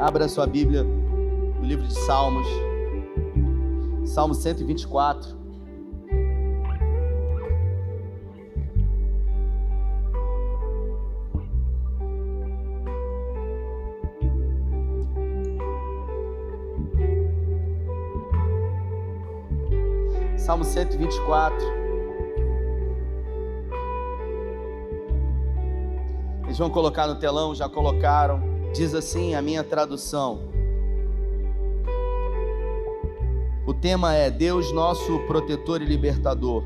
Abra sua Bíblia no livro de Salmos, Salmo 124. Salmo 124. Eles vão colocar no telão, já colocaram. Diz assim a minha tradução. O tema é Deus nosso protetor e libertador.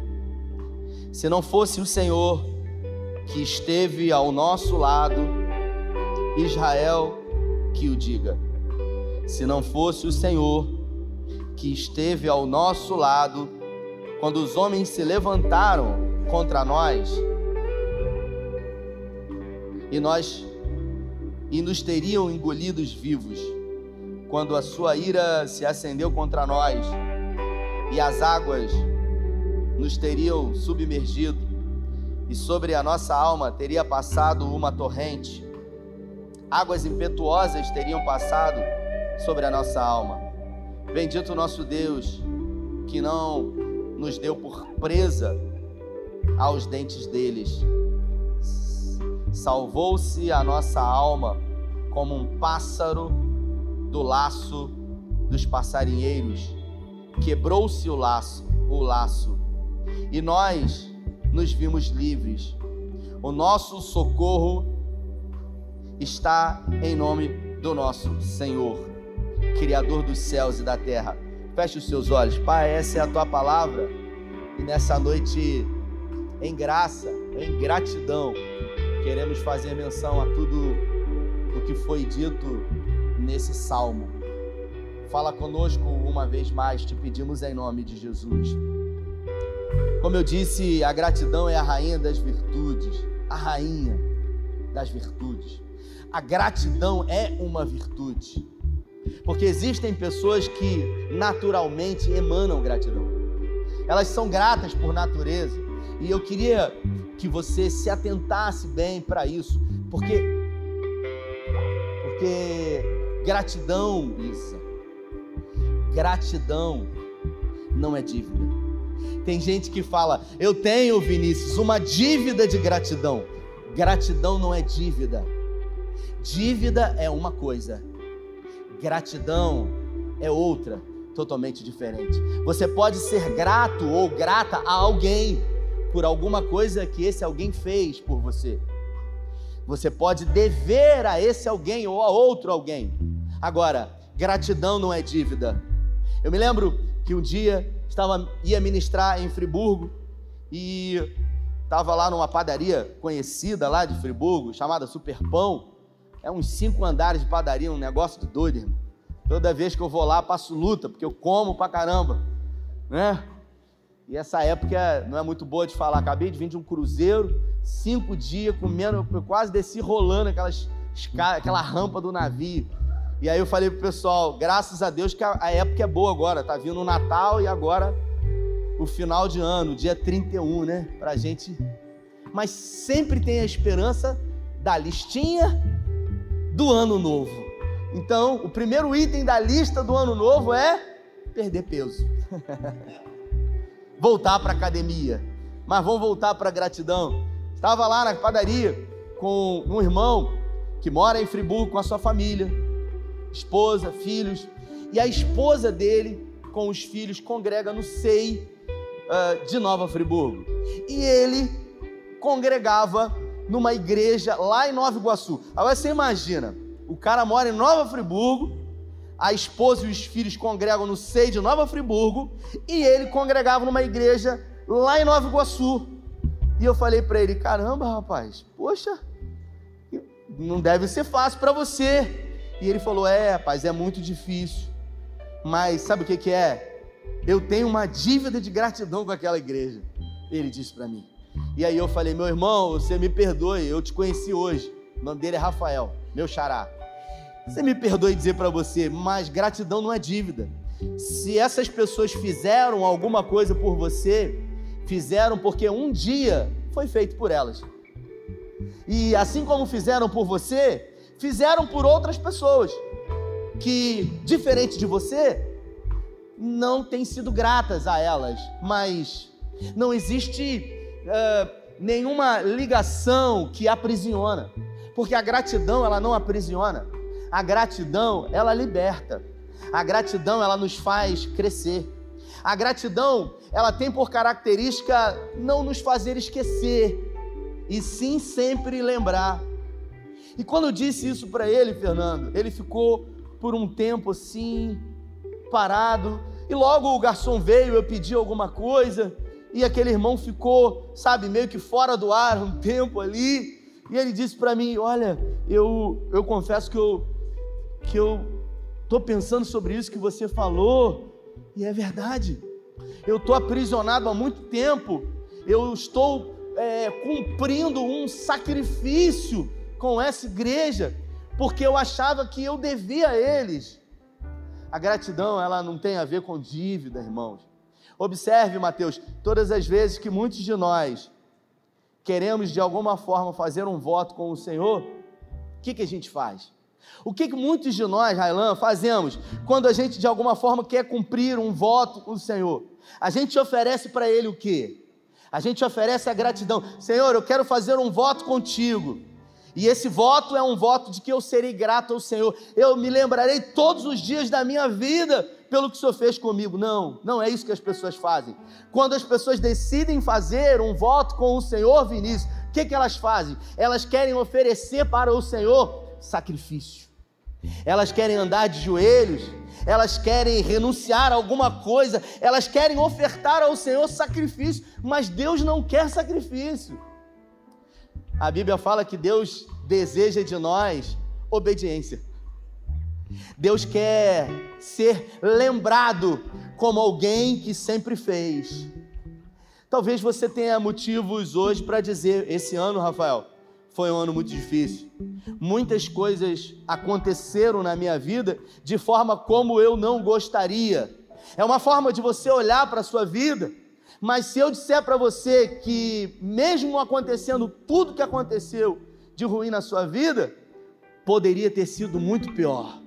Se não fosse o Senhor que esteve ao nosso lado, Israel que o diga. Se não fosse o Senhor que esteve ao nosso lado, quando os homens se levantaram contra nós, e nós e nos teriam engolidos vivos, quando a sua ira se acendeu contra nós, e as águas nos teriam submergido, e sobre a nossa alma teria passado uma torrente, águas impetuosas teriam passado sobre a nossa alma. Bendito nosso Deus, que não nos deu por presa aos dentes deles. Salvou-se a nossa alma como um pássaro do laço dos passarinheiros. Quebrou-se o laço, o laço, e nós nos vimos livres. O nosso socorro está em nome do nosso Senhor, Criador dos céus e da terra. Feche os seus olhos. Pai, essa é a tua palavra. E nessa noite, em graça, em gratidão, queremos fazer menção a tudo o que foi dito nesse salmo. Fala conosco uma vez mais, te pedimos em nome de Jesus. Como eu disse, a gratidão é a rainha das virtudes, a rainha das virtudes. A gratidão é uma virtude. Porque existem pessoas que naturalmente emanam gratidão. Elas são gratas por natureza. E eu queria que você se atentasse bem para isso, porque porque gratidão, Isa, gratidão não é dívida. Tem gente que fala: "Eu tenho, Vinícius, uma dívida de gratidão". Gratidão não é dívida. Dívida é uma coisa, Gratidão é outra, totalmente diferente. Você pode ser grato ou grata a alguém por alguma coisa que esse alguém fez por você. Você pode dever a esse alguém ou a outro alguém. Agora, gratidão não é dívida. Eu me lembro que um dia estava ia ministrar em Friburgo e estava lá numa padaria conhecida lá de Friburgo, chamada Superpão. É uns cinco andares de padaria, um negócio de doido, irmão. Toda vez que eu vou lá, passo luta, porque eu como pra caramba, né? E essa época não é muito boa de falar. Acabei de vir de um cruzeiro, cinco dias comendo, eu quase desci rolando aquelas, aquela rampa do navio. E aí eu falei pro pessoal, graças a Deus que a, época é boa agora, tá vindo o Natal e agora o final de ano, dia 31, né? Pra gente. Mas sempre tem a esperança da listinha do ano novo. Então, o primeiro item da lista do ano novo é perder peso. voltar para academia. Mas vamos voltar para gratidão. Estava lá na padaria com um irmão que mora em Friburgo com a sua família, esposa, filhos, e a esposa dele com os filhos congrega no SEI uh, de Nova Friburgo. E ele congregava numa igreja lá em Nova Iguaçu. Agora você imagina, o cara mora em Nova Friburgo, a esposa e os filhos congregam no seio de Nova Friburgo, e ele congregava numa igreja lá em Nova Iguaçu. E eu falei para ele: caramba, rapaz, poxa, não deve ser fácil para você. E ele falou: é, rapaz, é muito difícil. Mas sabe o que, que é? Eu tenho uma dívida de gratidão com aquela igreja. Ele disse para mim. E aí eu falei, meu irmão, você me perdoe, eu te conheci hoje. O nome dele é Rafael, meu xará. Você me perdoe dizer para você, mas gratidão não é dívida. Se essas pessoas fizeram alguma coisa por você, fizeram porque um dia foi feito por elas. E assim como fizeram por você, fizeram por outras pessoas. que, diferente de você, não têm sido gratas a elas, mas não existe uh, nenhuma ligação que aprisiona, porque a gratidão ela não aprisiona, a gratidão ela liberta, a gratidão ela nos faz crescer. A gratidão, ela tem por característica não nos fazer esquecer, e sim sempre lembrar. E quando eu disse isso para ele, Fernando, ele ficou por um tempo assim, parado, e logo o garçom veio, eu pedi alguma coisa, e aquele irmão ficou, sabe, meio que fora do ar um tempo ali, e ele disse para mim: Olha, eu, eu confesso que eu que eu estou pensando sobre isso que você falou, e é verdade. Eu estou aprisionado há muito tempo. Eu estou é, cumprindo um sacrifício com essa igreja, porque eu achava que eu devia a eles. A gratidão, ela não tem a ver com dívida, irmãos. Observe, Mateus, todas as vezes que muitos de nós queremos de alguma forma fazer um voto com o Senhor, o que, que a gente faz? O que, que muitos de nós, Railan, fazemos quando a gente de alguma forma quer cumprir um voto com o Senhor? A gente oferece para Ele o quê? A gente oferece a gratidão. Senhor, eu quero fazer um voto contigo. E esse voto é um voto de que eu serei grato ao Senhor. Eu me lembrarei todos os dias da minha vida pelo que o Senhor fez comigo. Não, não é isso que as pessoas fazem. Quando as pessoas decidem fazer um voto com o Senhor, Vinícius, o que, que elas fazem? Elas querem oferecer para o Senhor sacrifício. Elas querem andar de joelhos, elas querem renunciar a alguma coisa, elas querem ofertar ao Senhor sacrifício, mas Deus não quer sacrifício. A Bíblia fala que Deus deseja de nós obediência. Deus quer ser lembrado como alguém que sempre fez. Talvez você tenha motivos hoje para dizer: esse ano, Rafael, foi um ano muito difícil. Muitas coisas aconteceram na minha vida de forma como eu não gostaria. É uma forma de você olhar para a sua vida, mas se eu disser para você que, mesmo acontecendo tudo que aconteceu de ruim na sua vida, poderia ter sido muito pior.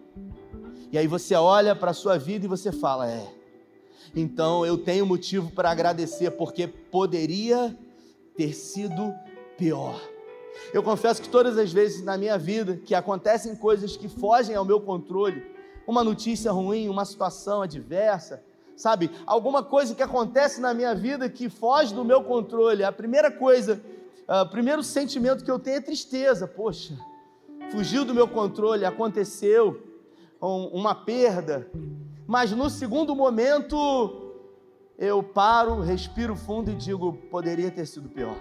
E aí você olha para a sua vida e você fala: é, então eu tenho motivo para agradecer, porque poderia ter sido pior. Eu confesso que todas as vezes na minha vida que acontecem coisas que fogem ao meu controle, uma notícia ruim, uma situação adversa, sabe? Alguma coisa que acontece na minha vida que foge do meu controle. A primeira coisa, ah, o primeiro sentimento que eu tenho é tristeza. Poxa, fugiu do meu controle, aconteceu uma perda. Mas no segundo momento, eu paro, respiro fundo e digo: poderia ter sido pior.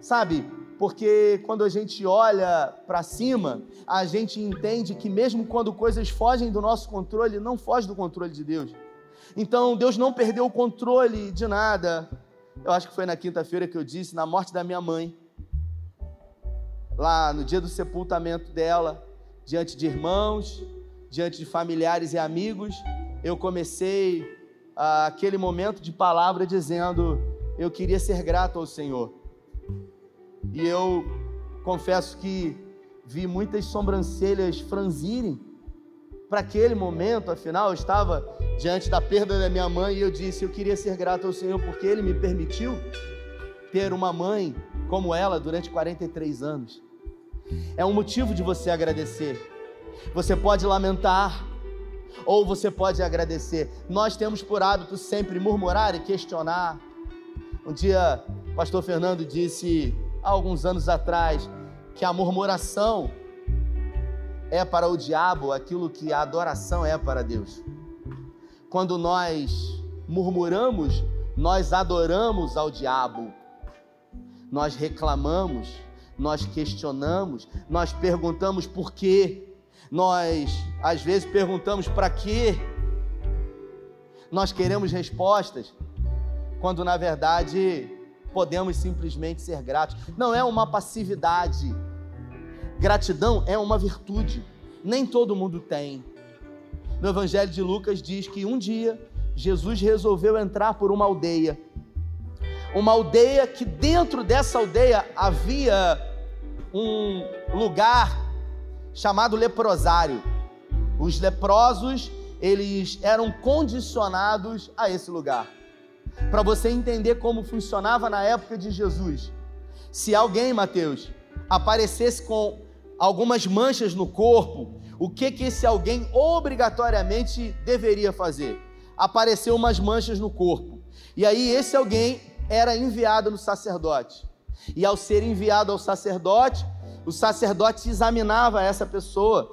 Sabe, porque quando a gente olha para cima, a gente entende que mesmo quando coisas fogem do nosso controle, não foge do controle de Deus. Então, Deus não perdeu o controle de nada. Eu acho que foi na quinta-feira que eu disse, na morte da minha mãe, lá no dia do sepultamento dela, diante de irmãos, diante de familiares e amigos, eu comecei ah, aquele momento de palavra dizendo: Eu queria ser grato ao Senhor e eu confesso que vi muitas sobrancelhas franzirem para aquele momento, afinal, eu estava diante da perda da minha mãe e eu disse: Eu queria ser grato ao Senhor porque Ele me permitiu ter uma mãe como ela durante 43 anos. É um motivo de você agradecer. Você pode lamentar, ou você pode agradecer. Nós temos por hábito sempre murmurar e questionar. Um dia, o pastor Fernando disse há alguns anos atrás que a murmuração é para o diabo aquilo que a adoração é para Deus. Quando nós murmuramos, nós adoramos ao diabo. Nós reclamamos, nós questionamos, nós perguntamos por quê. Nós às vezes perguntamos para quê. Nós queremos respostas, quando na verdade podemos simplesmente ser gratos. Não é uma passividade. Gratidão é uma virtude. Nem todo mundo tem. No Evangelho de Lucas diz que um dia Jesus resolveu entrar por uma aldeia. Uma aldeia que dentro dessa aldeia havia um lugar chamado leprosário. Os leprosos, eles eram condicionados a esse lugar. Para você entender como funcionava na época de Jesus. Se alguém, Mateus, aparecesse com algumas manchas no corpo, o que que esse alguém obrigatoriamente deveria fazer? Apareceu umas manchas no corpo. E aí esse alguém era enviado no sacerdote. E ao ser enviado ao sacerdote, o sacerdote examinava essa pessoa,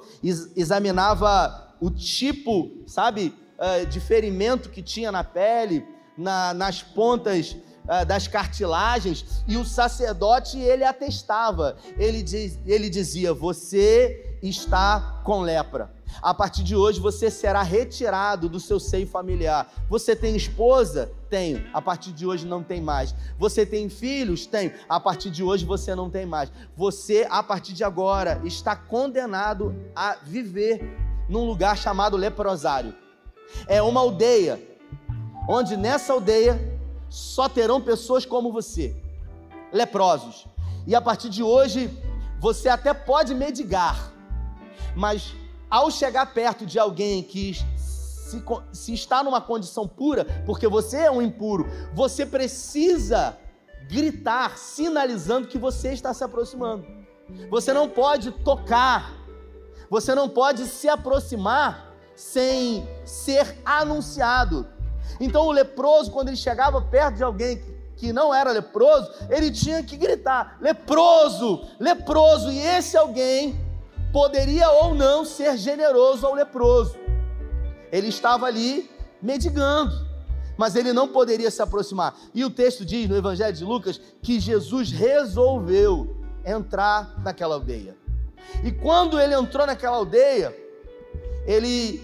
examinava o tipo, sabe, eh, de ferimento que tinha na pele, na, nas pontas uh, das cartilagens, e o sacerdote ele atestava, ele, diz, ele dizia: Você está com lepra. A partir de hoje você será retirado do seu seio familiar. Você tem esposa? Tenho. A partir de hoje não tem mais. Você tem filhos? Tenho. A partir de hoje você não tem mais. Você, a partir de agora, está condenado a viver num lugar chamado leprosário. É uma aldeia onde nessa aldeia só terão pessoas como você, leprosos. E a partir de hoje, você até pode medigar, mas ao chegar perto de alguém que se, se, está numa condição pura, porque você é um impuro, você precisa gritar, sinalizando que você está se aproximando. Você não pode tocar, você não pode se aproximar sem ser anunciado. Então o leproso, quando ele chegava perto de alguém que não era leproso, ele tinha que gritar: leproso, leproso. E esse alguém poderia ou não ser generoso ao leproso. Ele estava ali medigando, mas ele não poderia se aproximar. E o texto diz no Evangelho de Lucas que Jesus resolveu entrar naquela aldeia. E quando ele entrou naquela aldeia, ele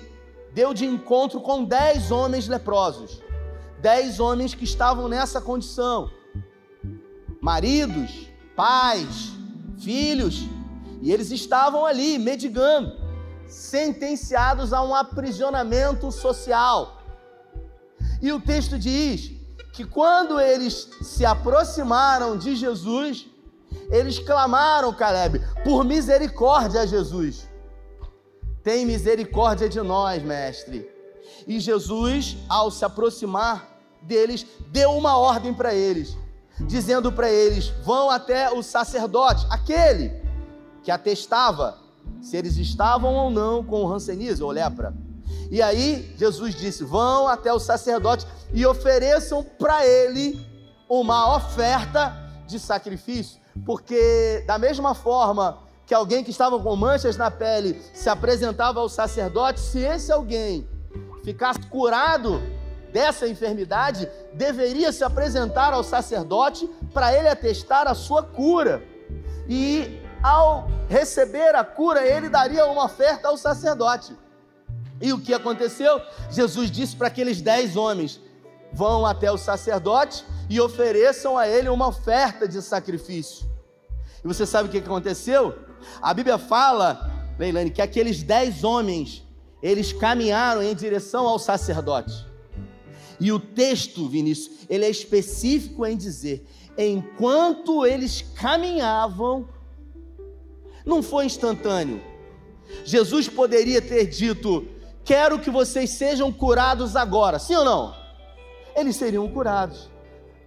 deu de encontro com dez homens leprosos, dez homens que estavam nessa condição, maridos, pais, filhos, e eles estavam ali medigando, sentenciados a um aprisionamento social. E o texto diz que quando eles se aproximaram de Jesus, eles clamaram, Caleb, por misericórdia a Jesus. Tem misericórdia de nós, mestre. E Jesus, ao se aproximar deles, deu uma ordem para eles, dizendo para eles: vão até o sacerdote, aquele que atestava se eles estavam ou não com o rancenismo ou lepra. E aí Jesus disse: vão até o sacerdote e ofereçam para ele uma oferta de sacrifício, porque da mesma forma que alguém que estava com manchas na pele se apresentava ao sacerdote, se esse alguém ficasse curado dessa enfermidade, deveria se apresentar ao sacerdote para ele atestar a sua cura. E ao receber a cura, ele daria uma oferta ao sacerdote. E o que aconteceu? Jesus disse para aqueles dez homens: vão até o sacerdote e ofereçam a ele uma oferta de sacrifício. E você sabe o que aconteceu? A Bíblia fala, Leilane, que aqueles dez homens, eles caminharam em direção ao sacerdote. E o texto, Vinícius, ele é específico em dizer: enquanto eles caminhavam, não foi instantâneo. Jesus poderia ter dito: Quero que vocês sejam curados agora, sim ou não? Eles seriam curados.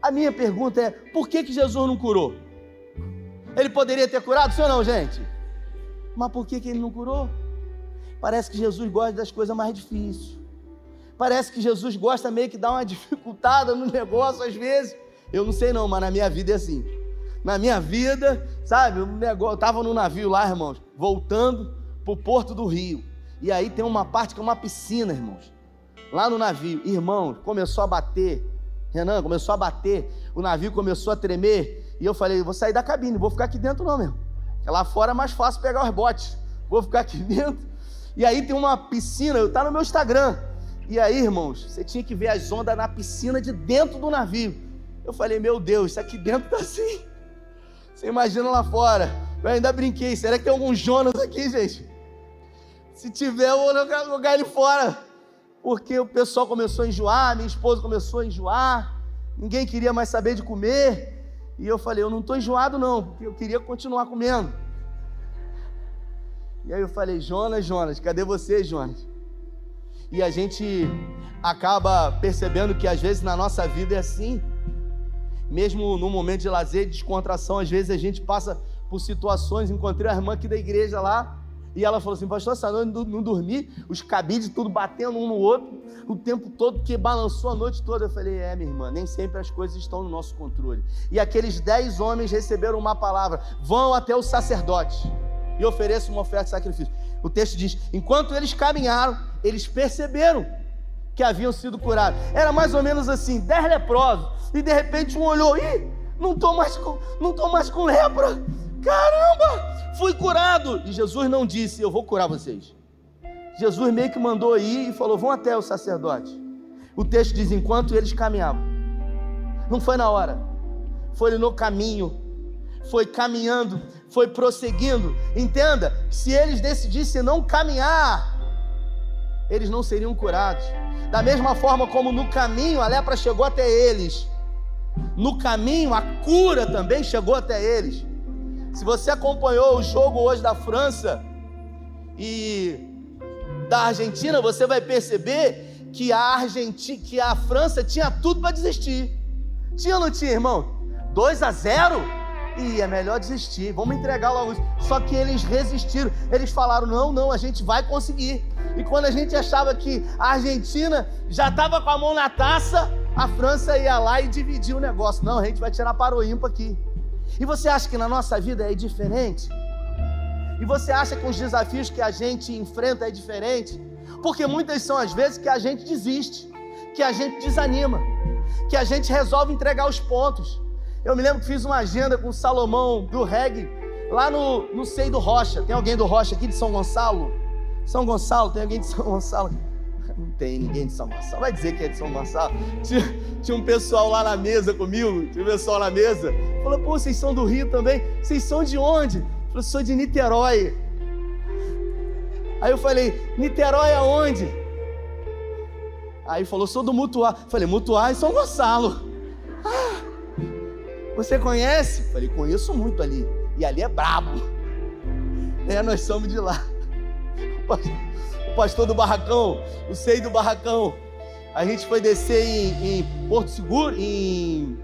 A minha pergunta é: por que, que Jesus não curou? Ele poderia ter curado, ou não, gente? Mas por que, que ele não curou? Parece que Jesus gosta das coisas mais difíceis. Parece que Jesus gosta meio que dar uma dificultada no negócio às vezes. Eu não sei não, mas na minha vida é assim. Na minha vida, sabe, eu estava no navio lá, irmãos, voltando para o porto do Rio. E aí tem uma parte que é uma piscina, irmãos. Lá no navio, irmãos, começou a bater. Renan, começou a bater. O navio começou a tremer. E eu falei, vou sair da cabine, vou ficar aqui dentro não, meu. Porque lá fora é mais fácil pegar os botes. Vou ficar aqui dentro. E aí tem uma piscina, está no meu Instagram. E aí, irmãos, você tinha que ver as ondas na piscina de dentro do navio. Eu falei, meu Deus, isso aqui dentro está assim. Você imagina lá fora. Eu ainda brinquei, será que tem algum Jonas aqui, gente? Se tiver, eu vou jogar ele fora. Porque o pessoal começou a enjoar, minha esposa começou a enjoar, ninguém queria mais saber de comer. E eu falei, eu não estou enjoado não, porque eu queria continuar comendo. E aí eu falei, Jonas, Jonas, cadê você, Jonas? E a gente acaba percebendo que às vezes na nossa vida é assim. Mesmo no momento de lazer, de descontração, às vezes a gente passa por situações. Encontrei a irmã aqui da igreja lá, e ela falou assim: Pastor, essa noite não, não dormi, os cabides tudo batendo um no outro, o tempo todo, que balançou a noite toda. Eu falei: É, minha irmã, nem sempre as coisas estão no nosso controle. E aqueles dez homens receberam uma palavra: Vão até o sacerdote e ofereçam uma oferta de sacrifício. O texto diz: Enquanto eles caminharam, eles perceberam que haviam sido curados. Era mais ou menos assim: dez leprosos. E de repente um olhou: Ih, não estou mais, com, não tô mais com lepra. Caramba, fui curado. E Jesus não disse: Eu vou curar vocês. Jesus meio que mandou ir e falou: Vão até o sacerdote. O texto diz: Enquanto eles caminhavam. Não foi na hora, foi no caminho, foi caminhando, foi prosseguindo. Entenda: se eles decidissem não caminhar, eles não seriam curados. Da mesma forma como no caminho a lepra chegou até eles, no caminho a cura também chegou até eles. Se você acompanhou o jogo hoje da França e da Argentina, você vai perceber que a Argentina, que a França tinha tudo para desistir. Tinha ou não tinha, irmão? 2 a 0? E é melhor desistir, vamos entregar logo isso. Só que eles resistiram, eles falaram: não, não, a gente vai conseguir. E quando a gente achava que a Argentina já estava com a mão na taça, a França ia lá e dividia o negócio. Não, a gente vai tirar para o ímpar aqui. E você acha que na nossa vida é diferente? E você acha que os desafios que a gente enfrenta é diferente? Porque muitas são as vezes que a gente desiste, que a gente desanima, que a gente resolve entregar os pontos. Eu me lembro que fiz uma agenda com o Salomão do reggae lá no, no Sei do Rocha. Tem alguém do Rocha aqui de São Gonçalo? São Gonçalo, tem alguém de São Gonçalo? Não tem ninguém de São Gonçalo. Vai dizer que é de São Gonçalo. Tinha, tinha um pessoal lá na mesa comigo, tinha um pessoal na mesa. Falou, pô, vocês são do Rio também? Vocês são de onde? Falou, sou de Niterói. Aí eu falei, Niterói aonde? Aí falou, sou do Mutuá. Falei, Mutuá e São Gonçalo. Ah, você conhece? Falei, conheço muito ali. E ali é brabo. É, nós somos de lá. Pastor do barracão, o sei do barracão. A gente foi descer em, em Porto Seguro, em,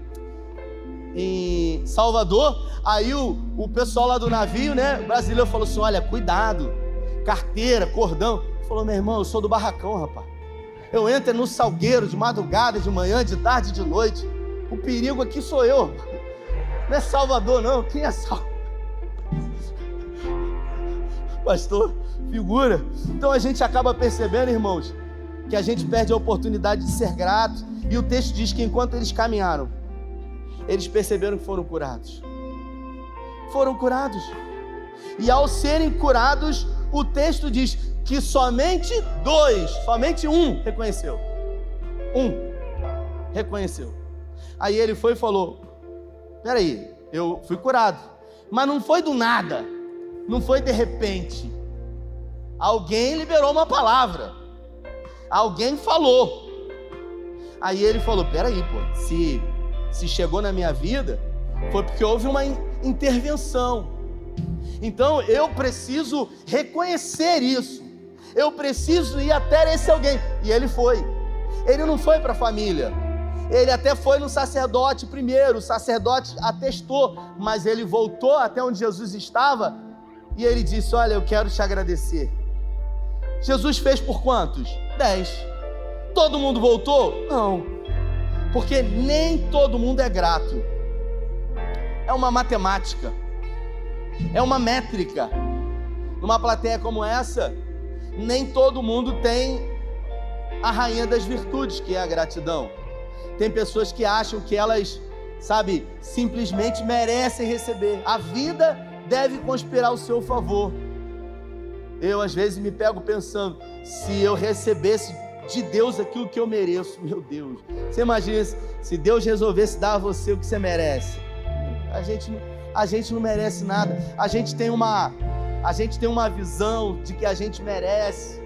em Salvador. Aí o, o pessoal lá do navio, né, brasileiro, falou assim: Olha, cuidado, carteira, cordão. Falou, meu irmão, eu sou do barracão, rapaz. Eu entro no salgueiro de madrugada, de manhã, de tarde, de noite. O perigo aqui sou eu. Não é Salvador, não. Quem é Salvador? Pastor, figura. Então a gente acaba percebendo, irmãos, que a gente perde a oportunidade de ser grato. E o texto diz que enquanto eles caminharam, eles perceberam que foram curados. Foram curados. E ao serem curados, o texto diz que somente dois, somente um reconheceu. Um reconheceu. Aí ele foi e falou: Peraí, eu fui curado. Mas não foi do nada, não foi de repente. Alguém liberou uma palavra, alguém falou. Aí ele falou: Peraí, pô, se, se chegou na minha vida, foi porque houve uma intervenção. Então eu preciso reconhecer isso. Eu preciso ir até esse alguém. E ele foi. Ele não foi para a família. Ele até foi no sacerdote primeiro. O sacerdote atestou, mas ele voltou até onde Jesus estava e ele disse: Olha, eu quero te agradecer. Jesus fez por quantos? Dez. Todo mundo voltou? Não. Porque nem todo mundo é grato. É uma matemática é uma métrica. Numa plateia como essa, nem todo mundo tem a rainha das virtudes, que é a gratidão. Tem pessoas que acham que elas, sabe, simplesmente merecem receber. A vida deve conspirar ao seu favor. Eu às vezes me pego pensando, se eu recebesse de Deus aquilo que eu mereço, meu Deus. Você imagina se Deus resolvesse dar a você o que você merece? A gente a gente não merece nada. A gente tem uma a gente tem uma visão de que a gente merece,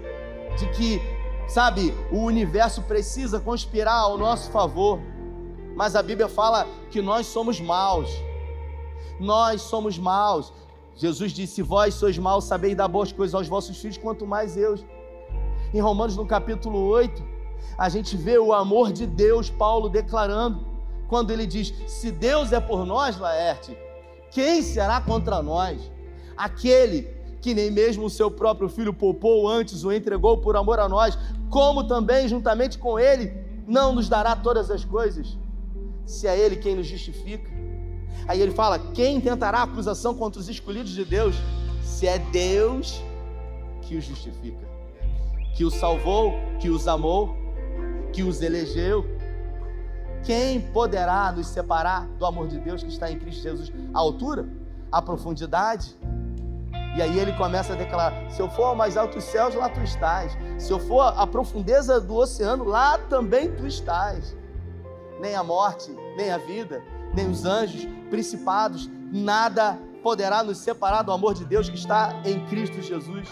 de que, sabe, o universo precisa conspirar ao nosso favor. Mas a Bíblia fala que nós somos maus. Nós somos maus. Jesus disse: Vós sois maus, sabeis dar boas coisas aos vossos filhos, quanto mais eu. Em Romanos, no capítulo 8, a gente vê o amor de Deus, Paulo declarando, quando ele diz: Se Deus é por nós, Laerte, quem será contra nós? Aquele que nem mesmo o seu próprio filho poupou antes, o entregou por amor a nós, como também, juntamente com ele, não nos dará todas as coisas? Se é ele quem nos justifica. Aí ele fala: quem tentará acusação contra os escolhidos de Deus? Se é Deus que os justifica, que os salvou, que os amou, que os elegeu. Quem poderá nos separar do amor de Deus que está em Cristo Jesus? A altura? A profundidade? E aí ele começa a declarar: se eu for ao mais altos céus, lá tu estás. Se eu for à profundeza do oceano, lá também tu estás. Nem a morte, nem a vida, nem os anjos, principados, nada poderá nos separar do amor de Deus que está em Cristo Jesus.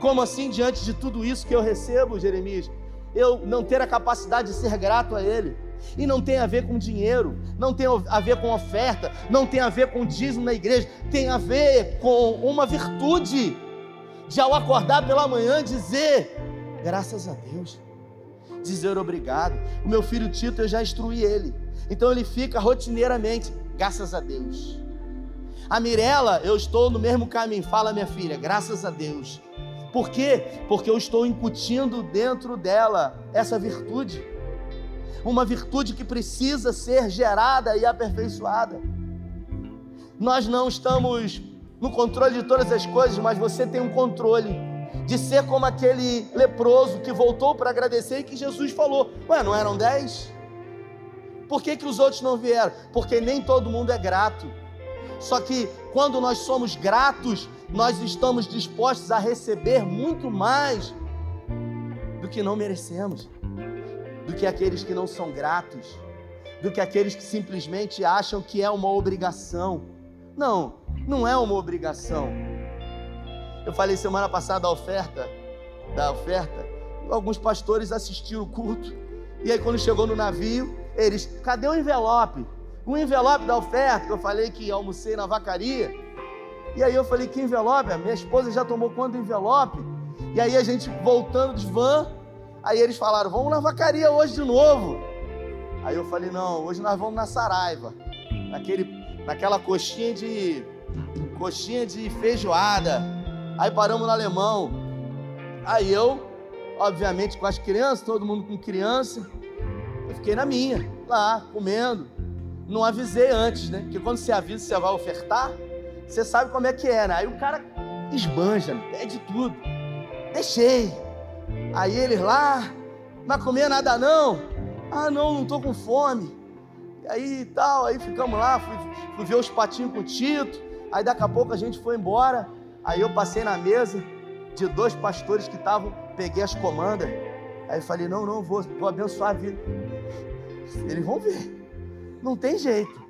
Como assim, diante de tudo isso que eu recebo, Jeremias, eu não ter a capacidade de ser grato a Ele? E não tem a ver com dinheiro, não tem a ver com oferta, não tem a ver com dízimo na igreja, tem a ver com uma virtude de ao acordar pela manhã dizer graças a Deus, dizer obrigado. O meu filho Tito eu já instruí ele, então ele fica rotineiramente, graças a Deus. A Mirella, eu estou no mesmo caminho. Fala, minha filha, graças a Deus. Por quê? Porque eu estou incutindo dentro dela essa virtude. Uma virtude que precisa ser gerada e aperfeiçoada. Nós não estamos no controle de todas as coisas, mas você tem um controle de ser como aquele leproso que voltou para agradecer e que Jesus falou: Ué, não eram dez? Por que, que os outros não vieram? Porque nem todo mundo é grato. Só que quando nós somos gratos, nós estamos dispostos a receber muito mais do que não merecemos, do que aqueles que não são gratos, do que aqueles que simplesmente acham que é uma obrigação. Não, não é uma obrigação. Eu falei semana passada da oferta, da oferta. Alguns pastores assistiram o culto. E aí quando chegou no navio, eles, cadê o envelope? O envelope da oferta, que eu falei que almocei na vacaria. E aí eu falei, que envelope? A minha esposa já tomou do envelope. E aí a gente voltando de van, aí eles falaram, vamos na vacaria hoje de novo. Aí eu falei, não, hoje nós vamos na Saraiva. Naquele, naquela coxinha de. coxinha de feijoada. Aí paramos no alemão. Aí eu, obviamente, com as crianças, todo mundo com criança. Eu fiquei na minha, lá, comendo. Não avisei antes, né? Porque quando você avisa, você vai ofertar, você sabe como é que é, né? Aí o cara esbanja, pede tudo. Deixei. Aí eles lá, não comer nada não? Ah, não, não tô com fome. E aí tal, aí ficamos lá, fui, fui ver os patinhos com o Tito. Aí daqui a pouco a gente foi embora. Aí eu passei na mesa de dois pastores que estavam, peguei as comandas. Aí falei, não, não, vou, vou abençoar a vida. Eles vão ver. Não tem jeito.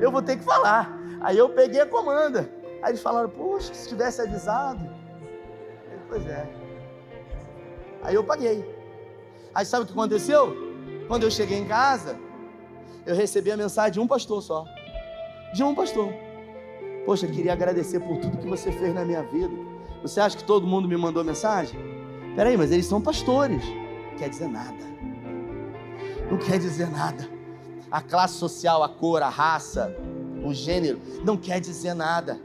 Eu vou ter que falar. Aí eu peguei a comanda. Aí eles falaram, poxa, se tivesse avisado. Eu, pois é. Aí eu paguei. Aí sabe o que aconteceu? Quando eu cheguei em casa, eu recebi a mensagem de um pastor só. De um pastor. Poxa, queria agradecer por tudo que você fez na minha vida. Você acha que todo mundo me mandou mensagem? Peraí, mas eles são pastores. Não quer dizer nada. Não quer dizer nada. A classe social, a cor, a raça, o gênero, não quer dizer nada.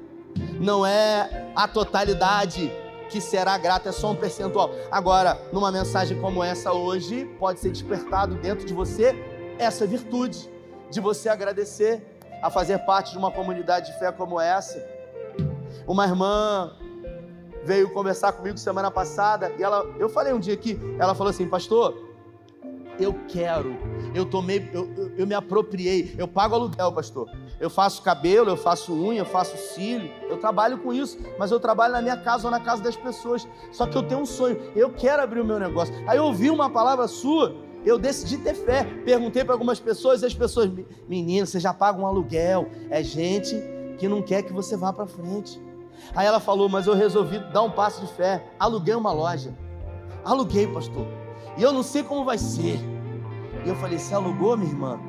Não é a totalidade que será grata, é só um percentual. Agora, numa mensagem como essa hoje, pode ser despertado dentro de você essa virtude de você agradecer a fazer parte de uma comunidade de fé como essa. Uma irmã veio conversar comigo semana passada e ela, eu falei um dia aqui, ela falou assim, pastor, eu quero, eu tomei, eu, eu, eu me apropriei, eu pago aluguel, pastor. Eu faço cabelo, eu faço unha, eu faço cílio, eu trabalho com isso, mas eu trabalho na minha casa ou na casa das pessoas. Só que eu tenho um sonho, eu quero abrir o meu negócio. Aí eu ouvi uma palavra sua eu decidi ter fé. Perguntei para algumas pessoas e as pessoas, menina, você já paga um aluguel. É gente que não quer que você vá para frente. Aí ela falou, mas eu resolvi dar um passo de fé. Aluguei uma loja. Aluguei, pastor. E eu não sei como vai ser. E eu falei, você alugou, minha irmã?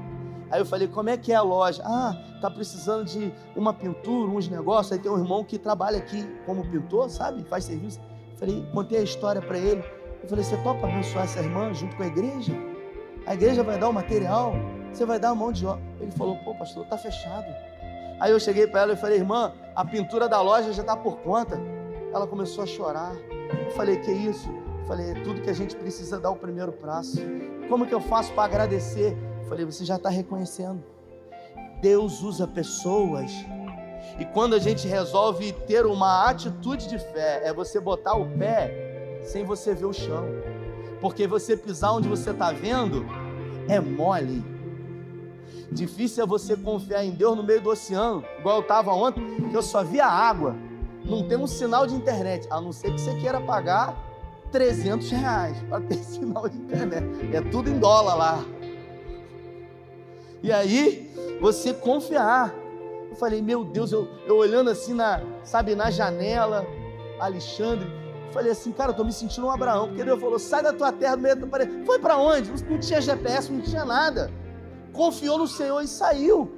Aí eu falei, como é que é a loja? Ah, tá precisando de uma pintura, uns negócios. Aí tem um irmão que trabalha aqui como pintor, sabe? Faz serviço. Falei, contei a história para ele. Eu falei, você topa abençoar essa irmã junto com a igreja? A igreja vai dar o material, você vai dar a mão de obra. Ele falou, pô, pastor, tá fechado. Aí eu cheguei para ela e falei, irmã, a pintura da loja já está por conta. Ela começou a chorar. Eu falei, que isso? Eu falei, é tudo que a gente precisa dar o primeiro passo. Como que eu faço para agradecer? Eu falei, você já está reconhecendo. Deus usa pessoas. E quando a gente resolve ter uma atitude de fé, é você botar o pé sem você ver o chão. Porque você pisar onde você está vendo é mole. Difícil é você confiar em Deus no meio do oceano, igual eu estava ontem, que eu só via água. Não tem um sinal de internet, a não ser que você queira pagar 300 reais para ter sinal de internet. É tudo em dólar lá. E aí, você confiar. Eu falei, meu Deus, eu, eu olhando assim na, sabe, na janela, Alexandre, falei assim, cara, eu tô me sentindo um Abraão, porque Deus falou, sai da tua terra, do meio da parede. Foi para onde? Não tinha GPS, não tinha nada. Confiou no Senhor e saiu.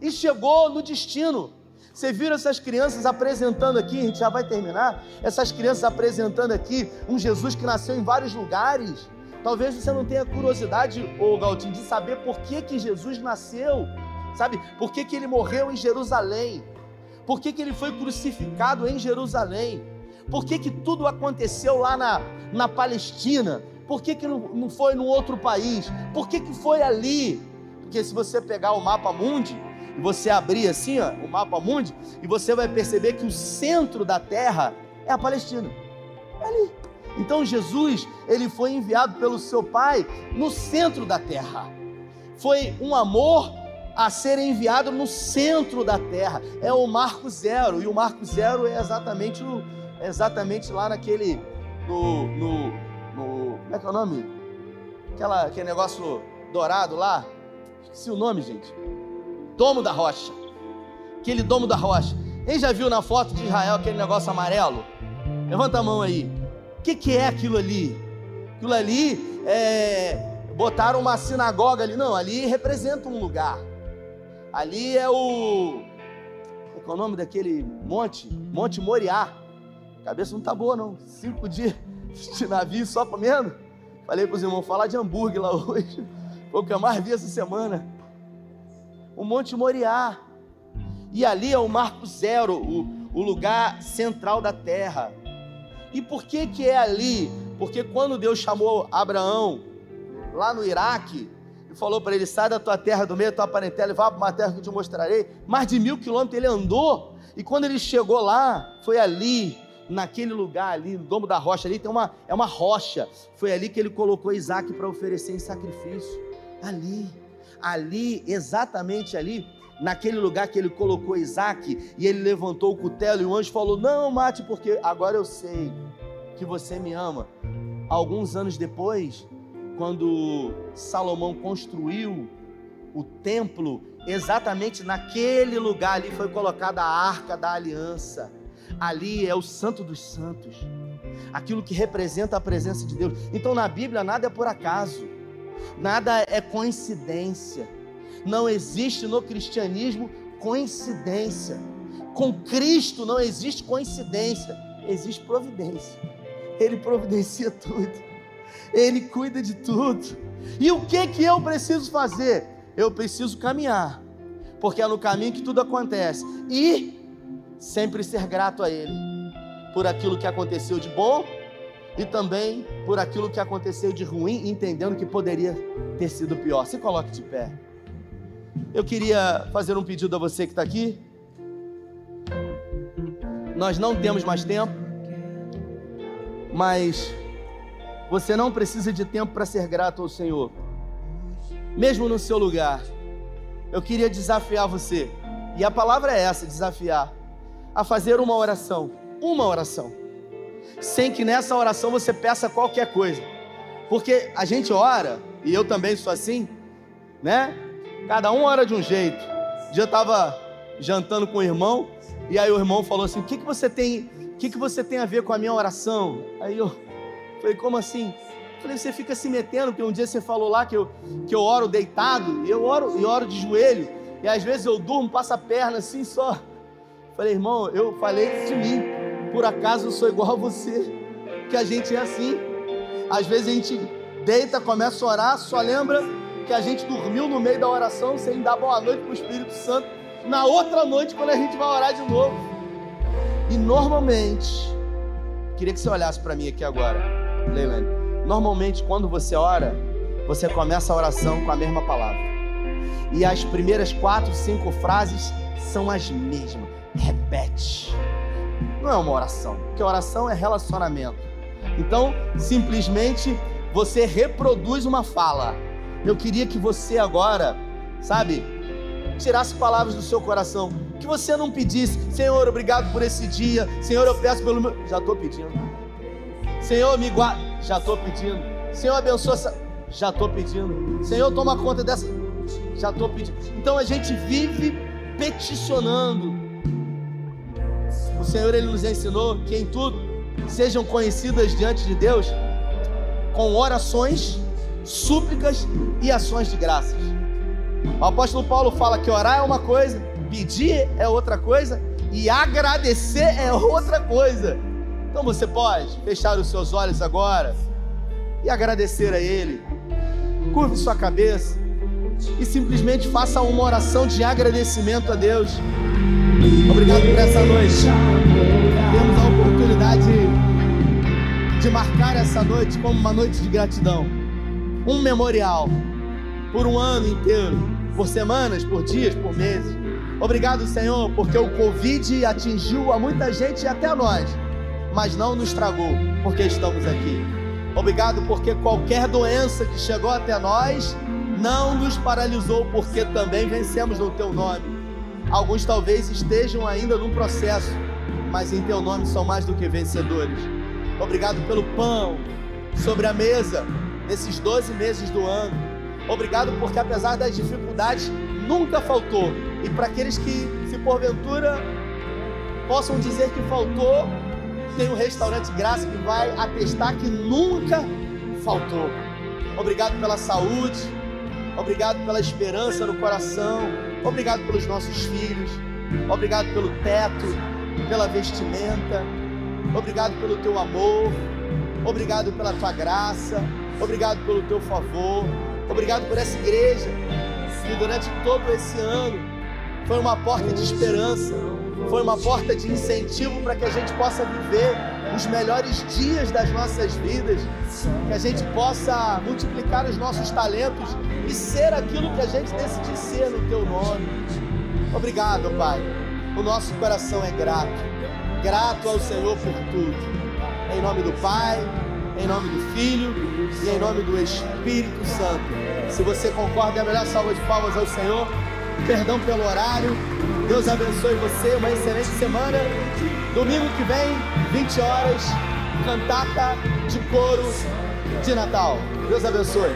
E chegou no destino. Você viram essas crianças apresentando aqui, a gente já vai terminar, essas crianças apresentando aqui um Jesus que nasceu em vários lugares. Talvez você não tenha curiosidade, ô Galtinho, de saber por que, que Jesus nasceu, sabe? Por que, que ele morreu em Jerusalém? Por que, que ele foi crucificado em Jerusalém? Por que, que tudo aconteceu lá na, na Palestina? Por que, que não, não foi num outro país? Por que, que foi ali? Porque se você pegar o mapa mundi, e você abrir assim, ó, o mapa mundi, e você vai perceber que o centro da terra é a Palestina. É ali. Então Jesus, ele foi enviado pelo seu pai no centro da terra. Foi um amor a ser enviado no centro da terra. É o Marco Zero, e o Marco Zero é exatamente, o, exatamente lá naquele. No, no, no, Como é que é o nome? Aquela, aquele negócio dourado lá. Esqueci o nome, gente domo da rocha. Aquele domo da rocha. Quem já viu na foto de Israel aquele negócio amarelo? Levanta a mão aí. O que, que é aquilo ali? Aquilo ali é. Botaram uma sinagoga ali. Não, ali representa um lugar. Ali é o. Qual é o nome daquele monte? Monte Moriá. Cabeça não tá boa, não. Cinco dias de navio só comendo. Falei para os irmãos, falar de hambúrguer lá hoje. Foi o que eu mais vi essa semana o Monte Moriá. E ali é o Marco Zero, o, o lugar central da terra. E por que que é ali? Porque quando Deus chamou Abraão lá no Iraque e falou para ele: sai da tua terra, do meio da tua parentela e vá para uma terra que eu te mostrarei. Mais de mil quilômetros ele andou. E quando ele chegou lá, foi ali, naquele lugar ali, no domo da rocha ali, tem uma, é uma rocha. Foi ali que ele colocou Isaac para oferecer em sacrifício. Ali ali, exatamente ali, naquele lugar que ele colocou Isaac, e ele levantou o cutelo, e o anjo falou: Não, mate, porque agora eu sei que você me ama. Alguns anos depois, quando Salomão construiu o templo, exatamente naquele lugar ali foi colocada a arca da aliança. Ali é o Santo dos Santos, aquilo que representa a presença de Deus. Então na Bíblia nada é por acaso. Nada é coincidência. Não existe no cristianismo coincidência. Com Cristo não existe coincidência, existe providência. Ele providencia tudo. Ele cuida de tudo. E o que que eu preciso fazer? Eu preciso caminhar. Porque é no caminho que tudo acontece. E sempre ser grato a ele por aquilo que aconteceu de bom e também por aquilo que aconteceu de ruim, entendendo que poderia ter sido pior. Se coloque de pé. Eu queria fazer um pedido a você que está aqui. Nós não temos mais tempo, mas você não precisa de tempo para ser grato ao Senhor, mesmo no seu lugar. Eu queria desafiar você, e a palavra é essa: desafiar, a fazer uma oração. Uma oração sem que nessa oração você peça qualquer coisa. Porque a gente ora, e eu também sou assim, né? Cada um ora de um jeito. Um dia eu estava jantando com o irmão, e aí o irmão falou assim: O que, que você tem? Que, que você tem a ver com a minha oração? Aí eu falei, como assim? Eu falei, você fica se metendo, porque um dia você falou lá que eu, que eu oro deitado, e eu oro, e oro de joelho, e às vezes eu durmo, passo a perna assim só. Falei, irmão, eu falei de mim, por acaso eu sou igual a você, que a gente é assim. Às vezes a gente deita, começa a orar, só lembra que a gente dormiu no meio da oração sem dar boa noite para o Espírito Santo. Na outra noite, quando a gente vai orar de novo. E normalmente, queria que você olhasse para mim aqui agora, Leilane. Normalmente, quando você ora, você começa a oração com a mesma palavra. E as primeiras quatro, cinco frases são as mesmas. Repete. Não é uma oração, porque oração é relacionamento. Então, simplesmente você reproduz uma fala. Eu queria que você agora, sabe, tirasse palavras do seu coração. Que você não pedisse, Senhor, obrigado por esse dia. Senhor, eu peço pelo meu. Já estou pedindo. Senhor, me guarda. Já estou pedindo. Senhor, abençoa essa. Já estou pedindo. Senhor, toma conta dessa. Já estou pedindo. Então a gente vive peticionando. Senhor, Ele nos ensinou que em tudo sejam conhecidas diante de Deus com orações, súplicas e ações de graças. O apóstolo Paulo fala que orar é uma coisa, pedir é outra coisa e agradecer é outra coisa. Então você pode fechar os seus olhos agora e agradecer a Ele. Curve sua cabeça e simplesmente faça uma oração de agradecimento a Deus. Obrigado por essa noite. De marcar essa noite como uma noite de gratidão. Um memorial por um ano inteiro, por semanas, por dias, por meses. Obrigado, Senhor, porque o Covid atingiu a muita gente e até a nós, mas não nos tragou, porque estamos aqui. Obrigado porque qualquer doença que chegou até nós não nos paralisou, porque também vencemos no Teu nome. Alguns talvez estejam ainda no processo, mas em Teu nome são mais do que vencedores. Obrigado pelo pão sobre a mesa nesses 12 meses do ano. Obrigado porque, apesar das dificuldades, nunca faltou. E para aqueles que, se porventura, possam dizer que faltou, tem um restaurante Graça que vai atestar que nunca faltou. Obrigado pela saúde, obrigado pela esperança no coração, obrigado pelos nossos filhos, obrigado pelo teto, pela vestimenta, obrigado pelo teu amor, obrigado pela tua graça, obrigado pelo teu favor, obrigado por essa igreja que durante todo esse ano foi uma porta de esperança, foi uma porta de incentivo para que a gente possa viver os melhores dias das nossas vidas, que a gente possa multiplicar os nossos talentos e ser aquilo que a gente decidir ser no teu nome. Obrigado, Pai. O nosso coração é grato, grato ao Senhor por tudo. Em nome do Pai, em nome do Filho e em nome do Espírito Santo. Se você concorda, é a melhor salva de palmas ao Senhor. Perdão pelo horário. Deus abençoe você. Uma excelente semana. Domingo que vem, 20 horas, cantata de coro de Natal. Deus abençoe.